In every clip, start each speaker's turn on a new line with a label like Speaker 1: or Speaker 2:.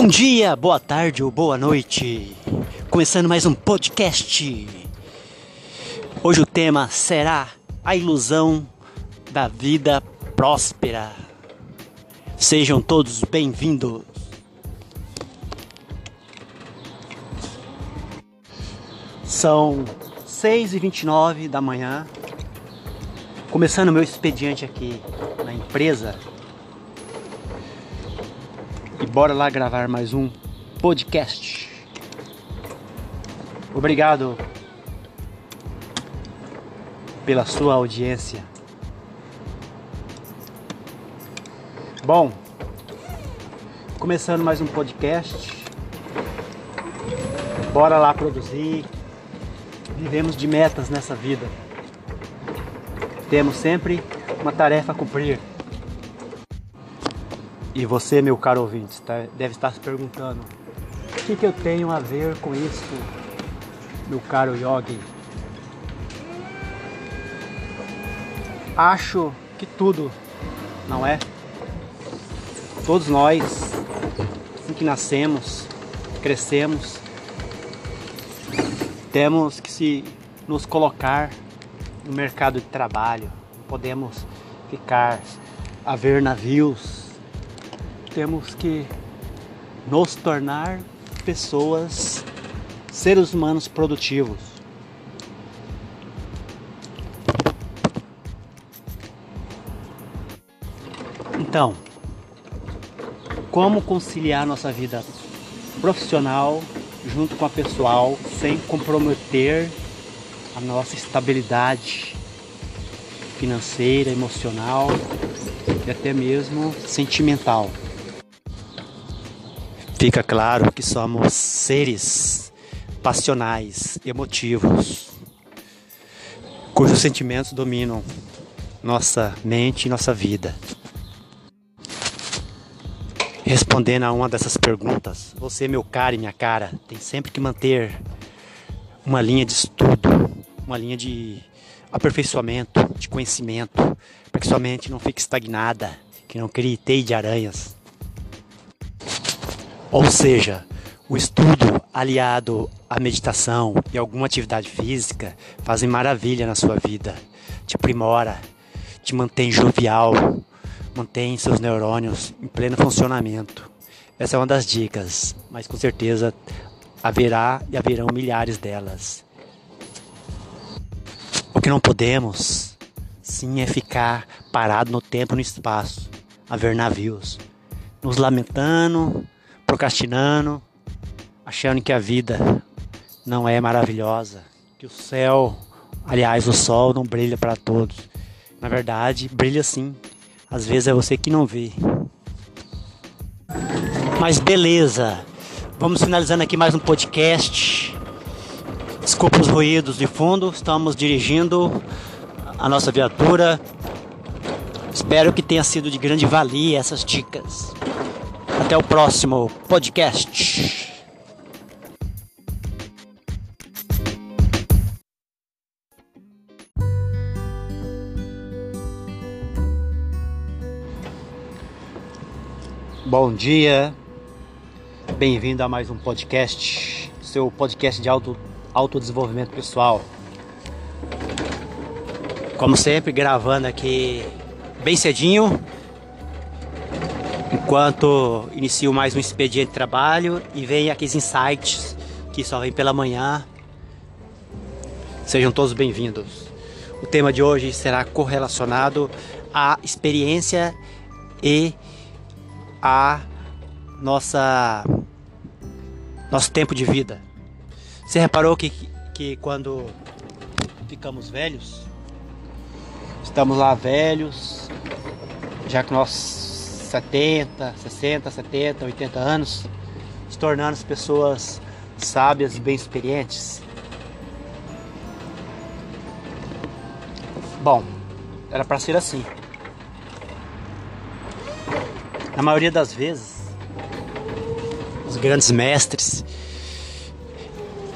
Speaker 1: Bom dia, boa tarde ou boa noite. Começando mais um podcast. Hoje o tema será a ilusão da vida próspera. Sejam todos bem-vindos. São 6h29 da manhã, começando meu expediente aqui na empresa e bora lá gravar mais um podcast. Obrigado pela sua audiência. Bom, começando mais um podcast. Bora lá produzir. Vivemos de metas nessa vida. Temos sempre uma tarefa a cumprir. E você, meu caro ouvinte, tá, deve estar se perguntando: o que, que eu tenho a ver com isso, meu caro yogi? Acho que tudo, não é? Todos nós, assim que nascemos, crescemos, temos que se nos colocar no mercado de trabalho. Não podemos ficar a ver navios temos que nos tornar pessoas, seres humanos produtivos. Então, como conciliar nossa vida profissional junto com a pessoal sem comprometer a nossa estabilidade financeira, emocional e até mesmo sentimental? Fica claro que somos seres passionais, emotivos, cujos sentimentos dominam nossa mente e nossa vida. Respondendo a uma dessas perguntas, você, meu cara e minha cara, tem sempre que manter uma linha de estudo, uma linha de aperfeiçoamento, de conhecimento, para que sua mente não fique estagnada, que não crie teia de aranhas ou seja, o estudo aliado à meditação e alguma atividade física fazem maravilha na sua vida, te aprimora, te mantém jovial, mantém seus neurônios em pleno funcionamento. Essa é uma das dicas, mas com certeza haverá e haverão milhares delas. O que não podemos, sim, é ficar parado no tempo e no espaço, a ver navios, nos lamentando procrastinando, achando que a vida não é maravilhosa, que o céu, aliás, o sol não brilha para todos. Na verdade, brilha sim. Às vezes é você que não vê. Mas beleza. Vamos finalizando aqui mais um podcast. Desculpa os ruídos de fundo, estamos dirigindo a nossa viatura. Espero que tenha sido de grande valia essas dicas. Até o próximo podcast. Bom dia, bem-vindo a mais um podcast, seu podcast de auto, autodesenvolvimento pessoal. Como sempre, gravando aqui bem cedinho, enquanto inicio mais um expediente de trabalho e vem aqueles insights que só vem pela manhã. Sejam todos bem-vindos. O tema de hoje será correlacionado à experiência e a nossa nosso tempo de vida. Você reparou que, que quando ficamos velhos, estamos lá velhos, já que nós 70, 60, 70, 80 anos, se tornando as pessoas sábias e bem experientes. Bom, era para ser assim. Na maioria das vezes, os grandes mestres,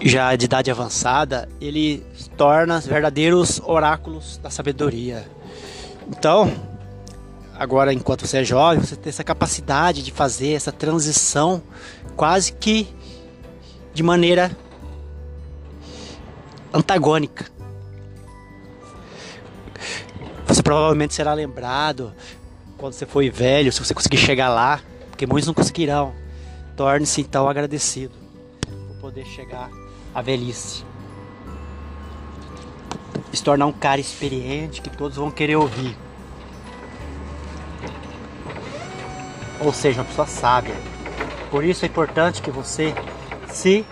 Speaker 1: já de idade avançada, ele torna verdadeiros oráculos da sabedoria. Então, agora enquanto você é jovem, você tem essa capacidade de fazer essa transição quase que de maneira antagônica. Você provavelmente será lembrado quando você for velho, se você conseguir chegar lá, porque muitos não conseguirão. Torne-se então agradecido por poder chegar à velhice. Se tornar um cara experiente que todos vão querer ouvir. Ou seja, uma pessoa sábia. Por isso é importante que você se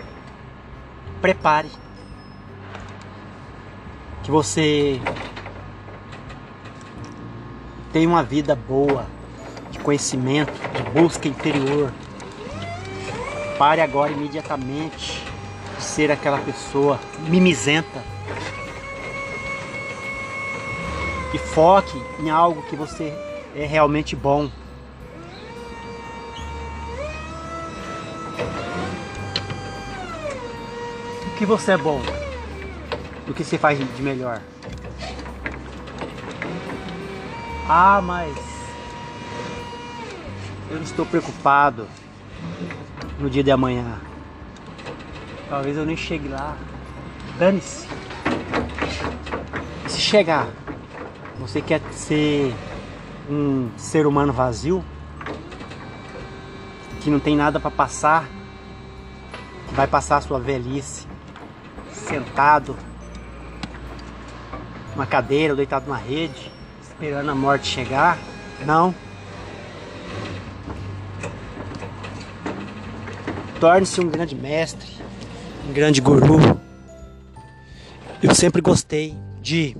Speaker 1: prepare. Que você tenha uma vida boa, de conhecimento, de busca interior. Pare agora imediatamente de ser aquela pessoa mimizenta. E foque em algo que você é realmente bom. Que você é bom? O que você faz de melhor? Ah, mas eu não estou preocupado no dia de amanhã. Talvez eu nem chegue lá. Dane-se. Se chegar, você quer ser um ser humano vazio? Que não tem nada para passar? Vai passar a sua velhice sentado numa cadeira deitado numa rede? esperando a morte chegar. Não. Torne-se um grande mestre, um grande guru. Eu sempre gostei de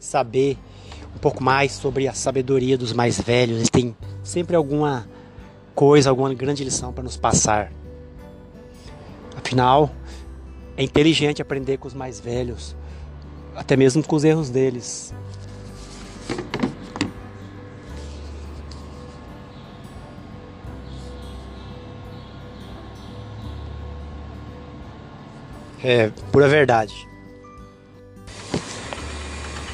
Speaker 1: saber um pouco mais sobre a sabedoria dos mais velhos. Eles têm sempre alguma coisa, alguma grande lição para nos passar. Afinal, é inteligente aprender com os mais velhos, até mesmo com os erros deles. É pura verdade.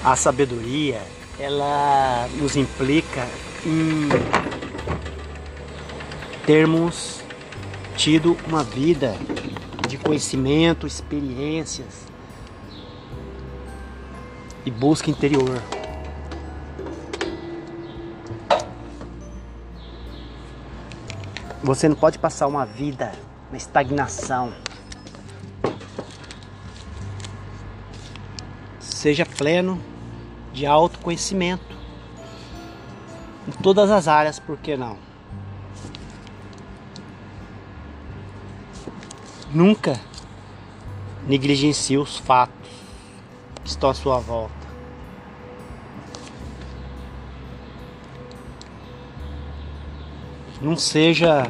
Speaker 1: A sabedoria, ela nos implica em termos tido uma vida de conhecimento, experiências e busca interior. Você não pode passar uma vida na estagnação. seja pleno de autoconhecimento em todas as áreas, por que não? Nunca negligencie os fatos que estão à sua volta. Não seja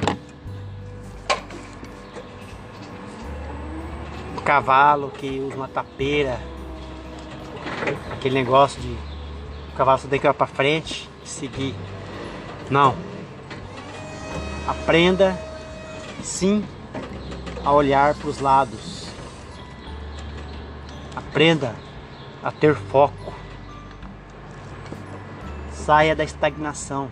Speaker 1: um cavalo que usa uma tapeira aquele negócio de o cavalo só tem que ir para frente e seguir. Não. Aprenda sim a olhar para os lados. Aprenda a ter foco. Saia da estagnação.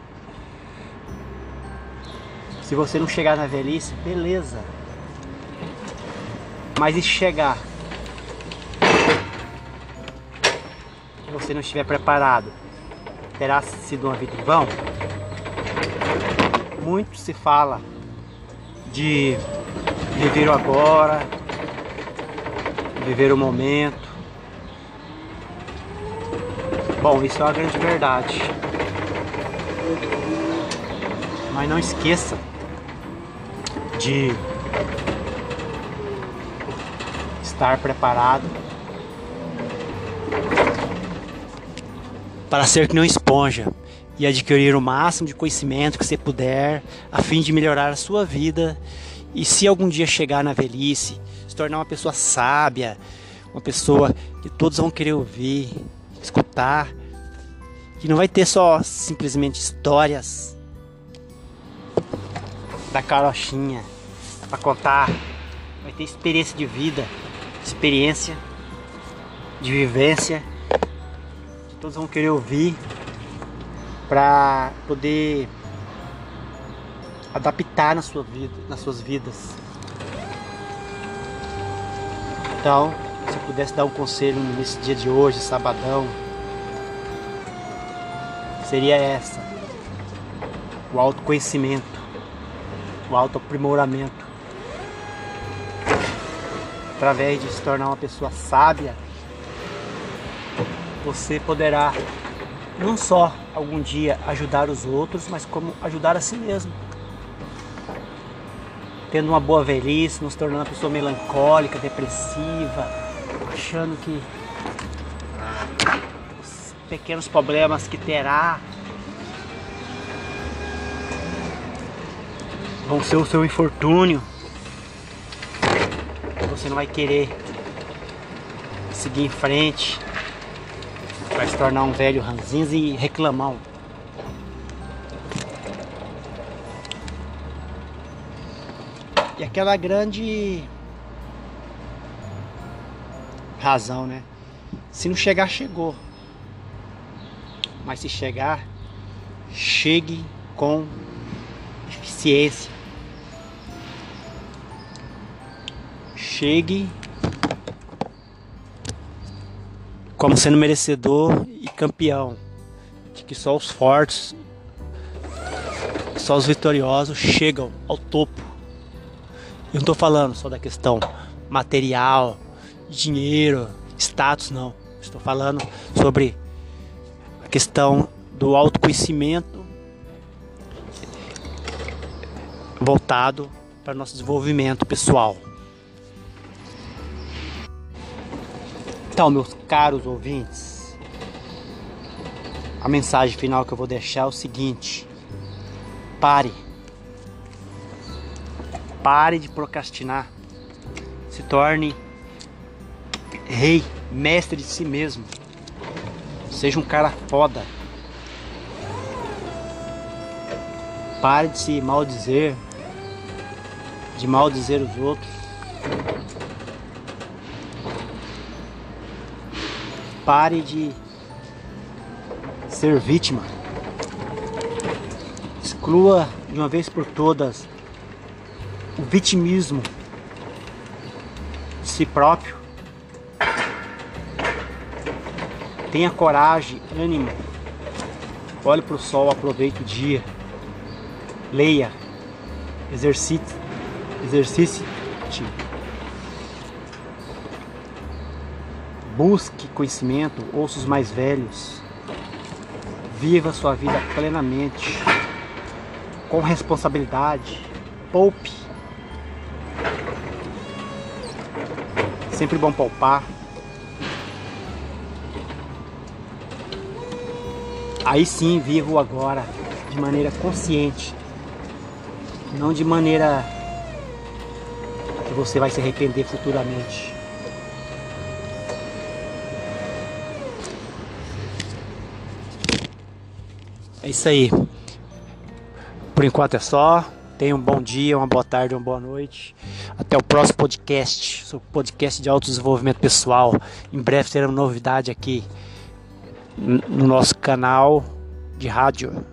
Speaker 1: Se você não chegar na velhice, beleza. Mas e chegar? você não estiver preparado, terá sido uma vida em vão? Muito se fala de viver o agora, viver o momento. Bom, isso é uma grande verdade. Mas não esqueça de estar preparado para ser que não esponja e adquirir o máximo de conhecimento que você puder, a fim de melhorar a sua vida e se algum dia chegar na velhice, se tornar uma pessoa sábia, uma pessoa que todos vão querer ouvir, escutar, que não vai ter só simplesmente histórias da carochinha para contar, vai ter experiência de vida, experiência de vivência todos vão querer ouvir para poder adaptar na sua vida, nas suas vidas. Então, se eu pudesse dar um conselho nesse dia de hoje, sabadão, seria essa: o autoconhecimento, o autoaprimoramento. Através de se tornar uma pessoa sábia, você poderá não só algum dia ajudar os outros, mas como ajudar a si mesmo. Tendo uma boa velhice, não se tornando uma pessoa melancólica, depressiva, achando que os pequenos problemas que terá vão ser o seu infortúnio. Você não vai querer seguir em frente vai se tornar um velho ranzinza e reclamão. E aquela grande razão, né? Se não chegar, chegou. Mas se chegar, chegue com eficiência. Chegue como sendo merecedor e campeão, de que só os fortes, só os vitoriosos chegam ao topo. Eu não estou falando só da questão material, dinheiro, status, não. Estou falando sobre a questão do autoconhecimento voltado para nosso desenvolvimento pessoal. Então, meus caros ouvintes, a mensagem final que eu vou deixar é o seguinte: pare. Pare de procrastinar. Se torne rei, mestre de si mesmo. Seja um cara foda. Pare de se maldizer, de maldizer os outros. Pare de ser vítima. Exclua de uma vez por todas o vitimismo de si próprio. Tenha coragem, ânimo. Olhe para o sol, aproveite o dia. Leia, exercite, exercite. Busque conhecimento, ouça os mais velhos. Viva sua vida plenamente, com responsabilidade. Poupe. Sempre bom poupar. Aí sim viva o agora de maneira consciente, não de maneira que você vai se arrepender futuramente. É isso aí. Por enquanto é só. Tenha um bom dia, uma boa tarde, uma boa noite. Até o próximo podcast, o podcast de autodesenvolvimento pessoal. Em breve teremos novidade aqui no nosso canal de rádio.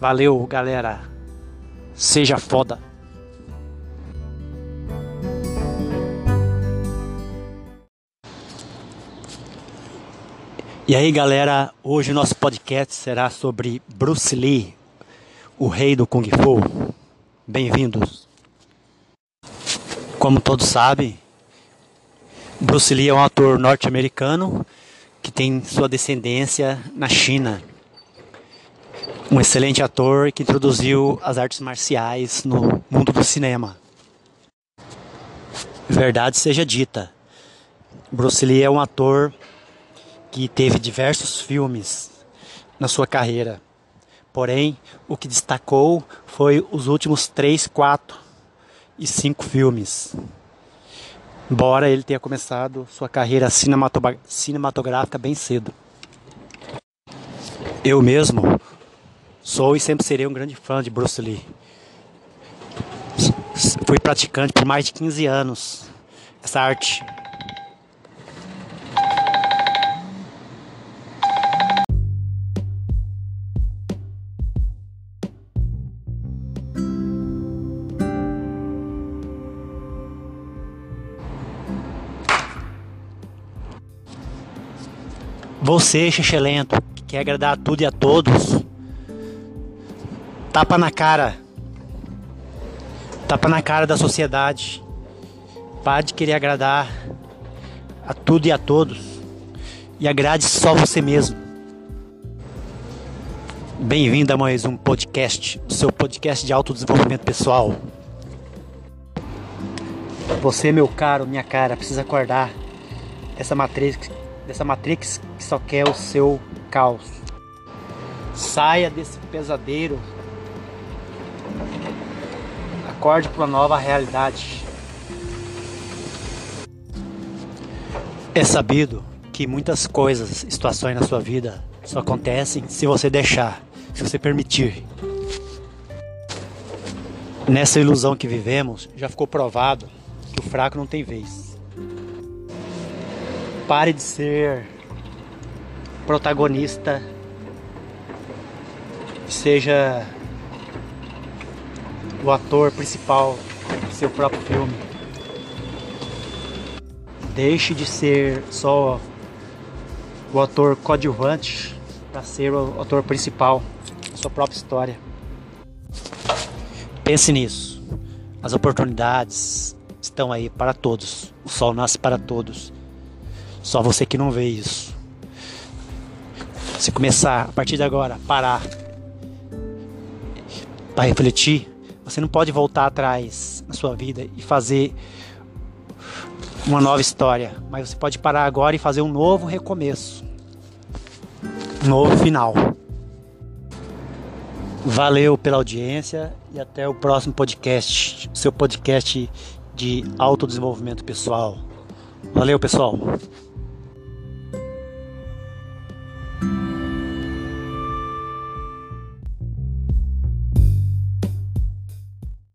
Speaker 1: Valeu, galera. Seja foda. E aí, galera, hoje o nosso podcast será sobre Bruce Lee, o rei do Kung Fu. Bem-vindos. Como todos sabem, Bruce Lee é um ator norte-americano que tem sua descendência na China. Um excelente ator que introduziu as artes marciais no mundo do cinema. Verdade seja dita, Bruce Lee é um ator que teve diversos filmes na sua carreira. Porém, o que destacou foi os últimos três, quatro e cinco filmes. Embora ele tenha começado sua carreira cinematográfica bem cedo. Eu mesmo sou e sempre serei um grande fã de Bruce Lee. Fui praticante por mais de 15 anos essa arte Você, xixelento, que quer agradar a tudo e a todos, tapa na cara. Tapa na cara da sociedade. Pare de querer agradar a tudo e a todos. E agrade só você mesmo. Bem-vindo a mais um podcast, seu podcast de autodesenvolvimento pessoal. Você, meu caro, minha cara, precisa acordar dessa matrix, dessa matrix que só quer o seu caos. Saia desse pesadelo. Acorde para uma nova realidade. É sabido que muitas coisas, situações na sua vida só acontecem se você deixar, se você permitir. Nessa ilusão que vivemos, já ficou provado que o fraco não tem vez. Pare de ser protagonista. Seja o ator principal do seu próprio filme. Deixe de ser só o ator coadjuvante para ser o ator principal da sua própria história. Pense nisso. As oportunidades estão aí para todos. O sol nasce para todos. Só você que não vê isso. Se começar a partir de agora parar para refletir, você não pode voltar atrás na sua vida e fazer uma nova história, mas você pode parar agora e fazer um novo recomeço, um novo final. Valeu pela audiência e até o próximo podcast, seu podcast de autodesenvolvimento pessoal. Valeu, pessoal.